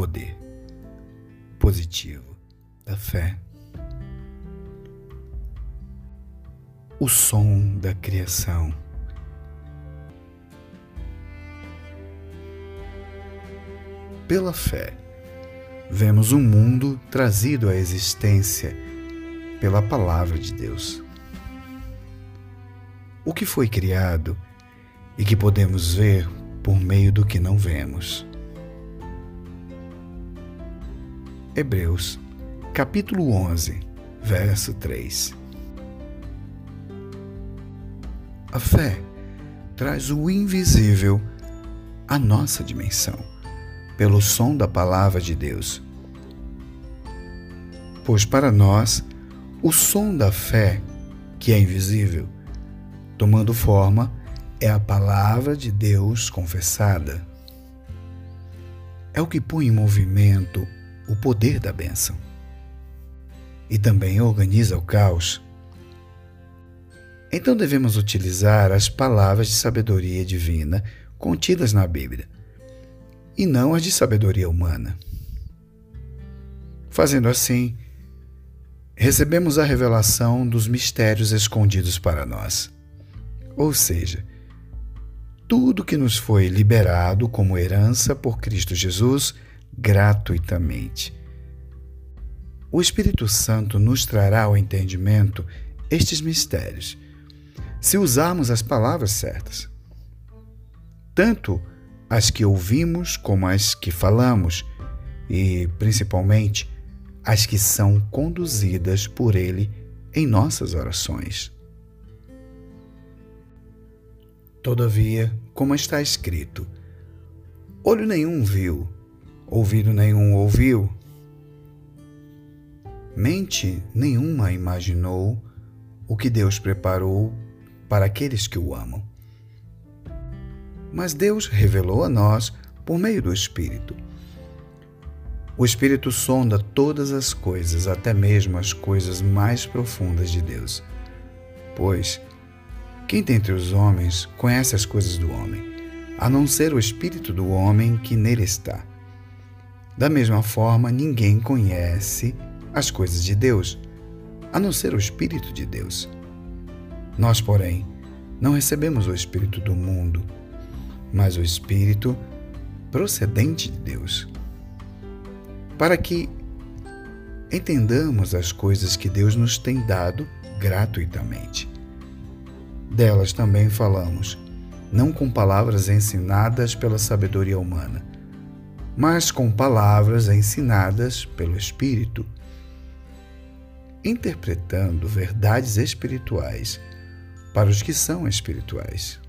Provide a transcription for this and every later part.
poder positivo da fé. O som da criação. Pela fé, vemos o um mundo trazido à existência pela palavra de Deus. O que foi criado e que podemos ver por meio do que não vemos. Hebreus, capítulo 11, verso 3. A fé traz o invisível à nossa dimensão, pelo som da palavra de Deus. Pois para nós, o som da fé, que é invisível, tomando forma, é a palavra de Deus confessada. É o que põe em movimento o poder da bênção. E também organiza o caos. Então devemos utilizar as palavras de sabedoria divina contidas na Bíblia, e não as de sabedoria humana. Fazendo assim, recebemos a revelação dos mistérios escondidos para nós. Ou seja, tudo que nos foi liberado como herança por Cristo Jesus gratuitamente. O Espírito Santo nos trará ao entendimento estes mistérios, se usarmos as palavras certas. Tanto as que ouvimos como as que falamos, e principalmente as que são conduzidas por Ele em nossas orações. Todavia, como está escrito, olho nenhum viu, ouvido nenhum ouviu, mente nenhuma imaginou o que Deus preparou para aqueles que o amam. Mas Deus revelou a nós por meio do Espírito. O Espírito sonda todas as coisas, até mesmo as coisas mais profundas de Deus. Pois, quem dentre os homens conhece as coisas do homem, a não ser o Espírito do homem que nele está? Da mesma forma, ninguém conhece as coisas de Deus, a não ser o Espírito de Deus. Nós, porém, não recebemos o Espírito do mundo, mas o Espírito procedente de Deus, para que entendamos as coisas que Deus nos tem dado gratuitamente. Delas também falamos, não com palavras ensinadas pela sabedoria humana, mas com palavras ensinadas pelo Espírito, interpretando verdades espirituais para os que são espirituais.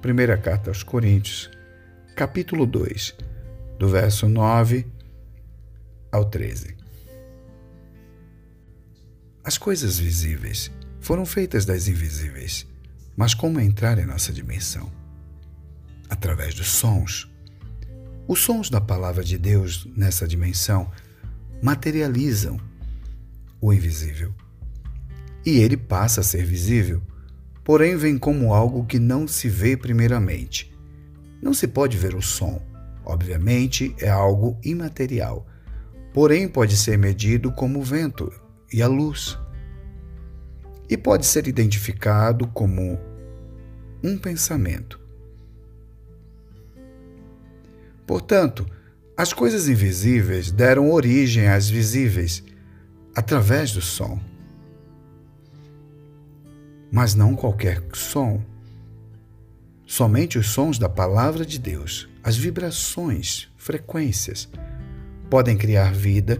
Primeira carta aos Coríntios, capítulo 2, do verso 9 ao 13. As coisas visíveis foram feitas das invisíveis, mas como entrar em nossa dimensão? Através dos sons. Os sons da palavra de Deus nessa dimensão materializam o invisível. E ele passa a ser visível, porém vem como algo que não se vê primeiramente. Não se pode ver o som, obviamente é algo imaterial, porém pode ser medido como o vento e a luz. E pode ser identificado como um pensamento Portanto, as coisas invisíveis deram origem às visíveis através do som. Mas não qualquer som. Somente os sons da palavra de Deus, as vibrações, frequências, podem criar vida,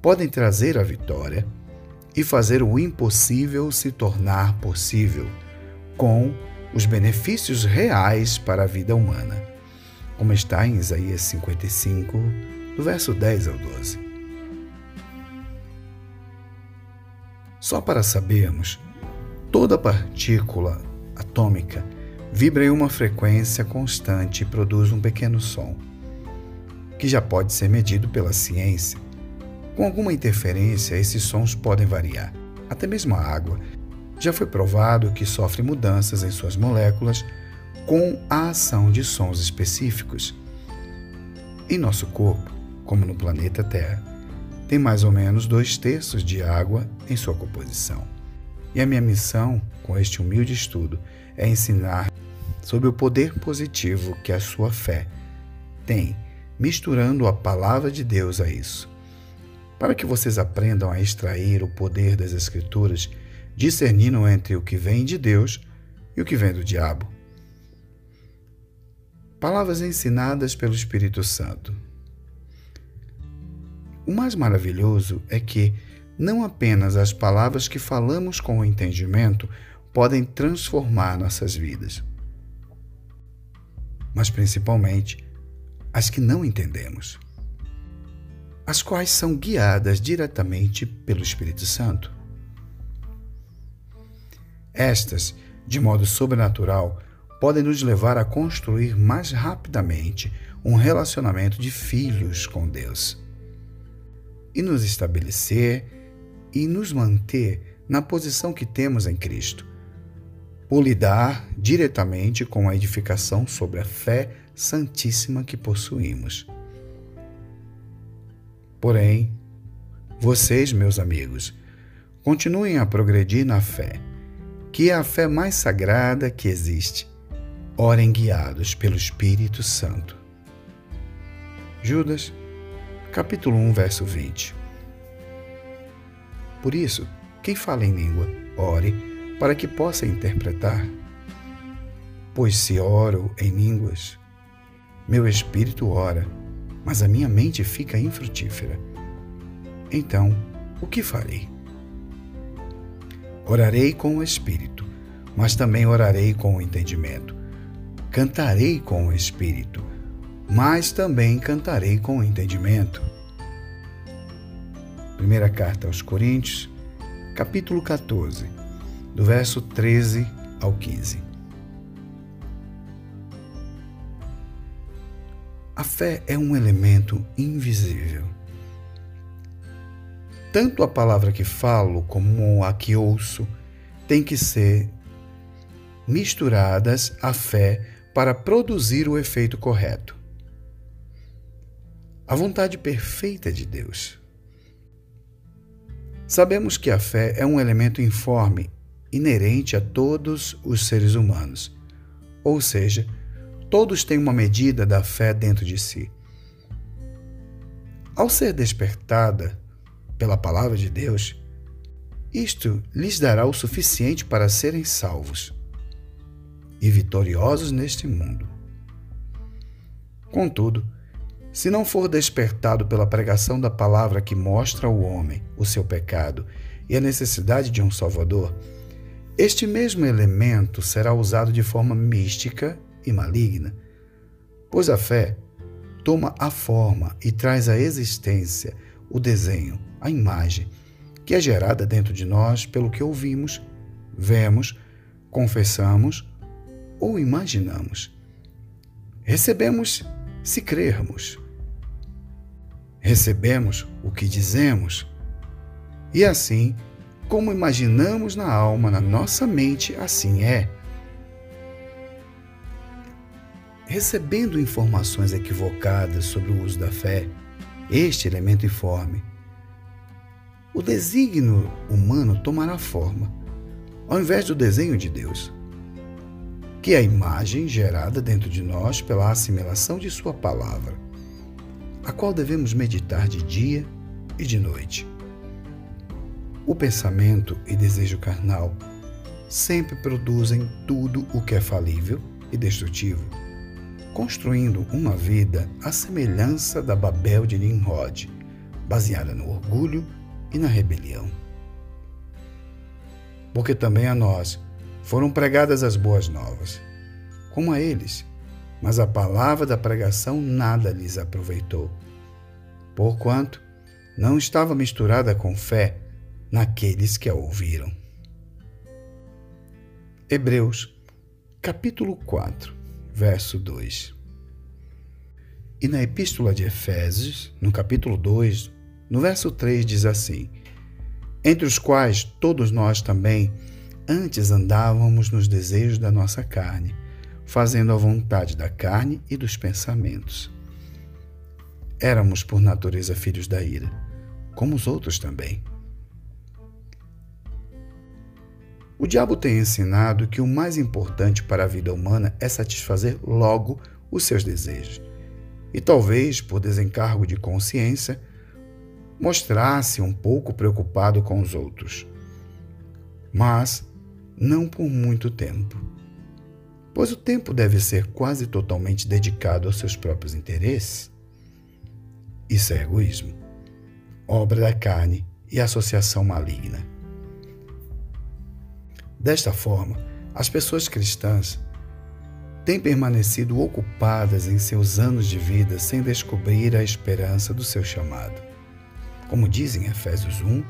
podem trazer a vitória e fazer o impossível se tornar possível, com os benefícios reais para a vida humana como está em Isaías 55, do verso 10 ao 12. Só para sabermos, toda partícula atômica vibra em uma frequência constante e produz um pequeno som, que já pode ser medido pela ciência. Com alguma interferência, esses sons podem variar. Até mesmo a água já foi provado que sofre mudanças em suas moléculas com a ação de sons específicos. Em nosso corpo, como no planeta Terra, tem mais ou menos dois terços de água em sua composição. E a minha missão com este humilde estudo é ensinar sobre o poder positivo que a sua fé tem, misturando a palavra de Deus a isso. Para que vocês aprendam a extrair o poder das Escrituras, discernindo entre o que vem de Deus e o que vem do diabo. Palavras ensinadas pelo Espírito Santo. O mais maravilhoso é que não apenas as palavras que falamos com o entendimento podem transformar nossas vidas, mas principalmente as que não entendemos, as quais são guiadas diretamente pelo Espírito Santo. Estas, de modo sobrenatural, podem nos levar a construir mais rapidamente um relacionamento de filhos com Deus e nos estabelecer e nos manter na posição que temos em Cristo, por lidar diretamente com a edificação sobre a fé santíssima que possuímos. Porém, vocês, meus amigos, continuem a progredir na fé, que é a fé mais sagrada que existe orem guiados pelo Espírito Santo. Judas, capítulo 1, verso 20. Por isso, quem fala em língua, ore para que possa interpretar. Pois se oro em línguas, meu espírito ora, mas a minha mente fica infrutífera. Então, o que farei? Orarei com o espírito, mas também orarei com o entendimento cantarei com o espírito, mas também cantarei com o entendimento. Primeira carta aos Coríntios, capítulo 14, do verso 13 ao 15. A fé é um elemento invisível. Tanto a palavra que falo como a que ouço têm que ser misturadas à fé para produzir o efeito correto. A vontade perfeita de Deus. Sabemos que a fé é um elemento informe, inerente a todos os seres humanos, ou seja, todos têm uma medida da fé dentro de si. Ao ser despertada pela palavra de Deus, isto lhes dará o suficiente para serem salvos e vitoriosos neste mundo. Contudo, se não for despertado pela pregação da palavra que mostra ao homem o seu pecado e a necessidade de um Salvador, este mesmo elemento será usado de forma mística e maligna, pois a fé toma a forma e traz à existência o desenho, a imagem, que é gerada dentro de nós pelo que ouvimos, vemos, confessamos ou imaginamos. Recebemos se crermos. Recebemos o que dizemos. E assim, como imaginamos na alma, na nossa mente, assim é. Recebendo informações equivocadas sobre o uso da fé, este elemento informe, o desígnio humano tomará forma, ao invés do desenho de Deus que é a imagem gerada dentro de nós pela assimilação de Sua palavra, a qual devemos meditar de dia e de noite. O pensamento e desejo carnal sempre produzem tudo o que é falível e destrutivo, construindo uma vida à semelhança da Babel de Nimrod, baseada no orgulho e na rebelião. Porque também a nós, foram pregadas as boas novas, como a eles, mas a palavra da pregação nada lhes aproveitou, porquanto não estava misturada com fé naqueles que a ouviram. Hebreus, capítulo 4, verso 2. E na Epístola de Efésios, no capítulo 2, no verso 3, diz assim: Entre os quais todos nós também Antes andávamos nos desejos da nossa carne, fazendo a vontade da carne e dos pensamentos. éramos por natureza filhos da ira, como os outros também. O diabo tem ensinado que o mais importante para a vida humana é satisfazer logo os seus desejos. E talvez, por desencargo de consciência, mostrasse um pouco preocupado com os outros. Mas não por muito tempo. Pois o tempo deve ser quase totalmente dedicado aos seus próprios interesses. Isso é egoísmo, obra da carne e associação maligna. Desta forma, as pessoas cristãs têm permanecido ocupadas em seus anos de vida sem descobrir a esperança do seu chamado. Como diz em Efésios 1,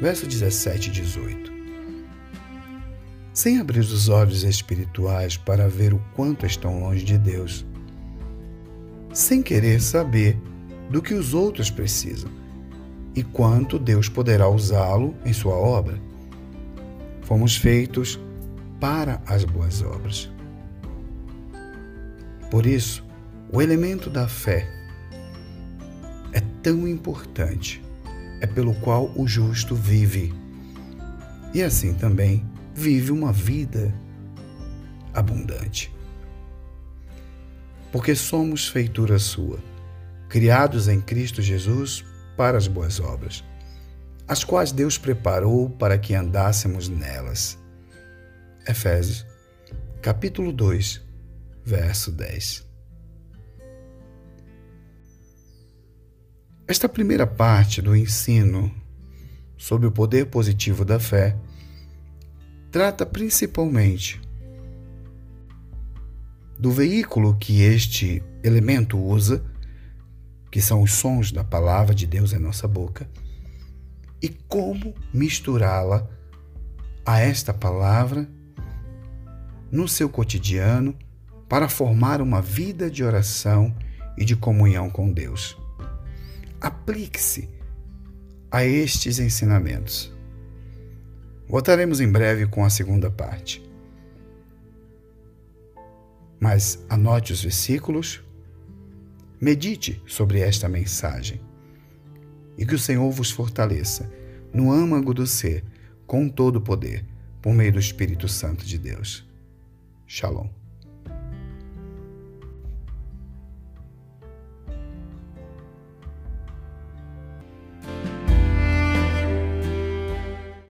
verso 17 e 18. Sem abrir os olhos espirituais para ver o quanto estão longe de Deus, sem querer saber do que os outros precisam e quanto Deus poderá usá-lo em sua obra Fomos feitos para as boas obras. Por isso, o elemento da fé é tão importante, é pelo qual o justo vive. E assim também vive uma vida abundante. Porque somos feitura sua, criados em Cristo Jesus para as boas obras as quais Deus preparou para que andássemos nelas. Efésios, capítulo 2, verso 10. Esta primeira parte do ensino sobre o poder positivo da fé trata principalmente do veículo que este elemento usa, que são os sons da palavra de Deus em nossa boca e como misturá-la a esta palavra no seu cotidiano para formar uma vida de oração e de comunhão com Deus. Aplique-se a estes ensinamentos. Voltaremos em breve com a segunda parte. Mas anote os versículos, medite sobre esta mensagem e que o Senhor vos fortaleça no âmago do ser, com todo o poder, por meio do Espírito Santo de Deus. Shalom.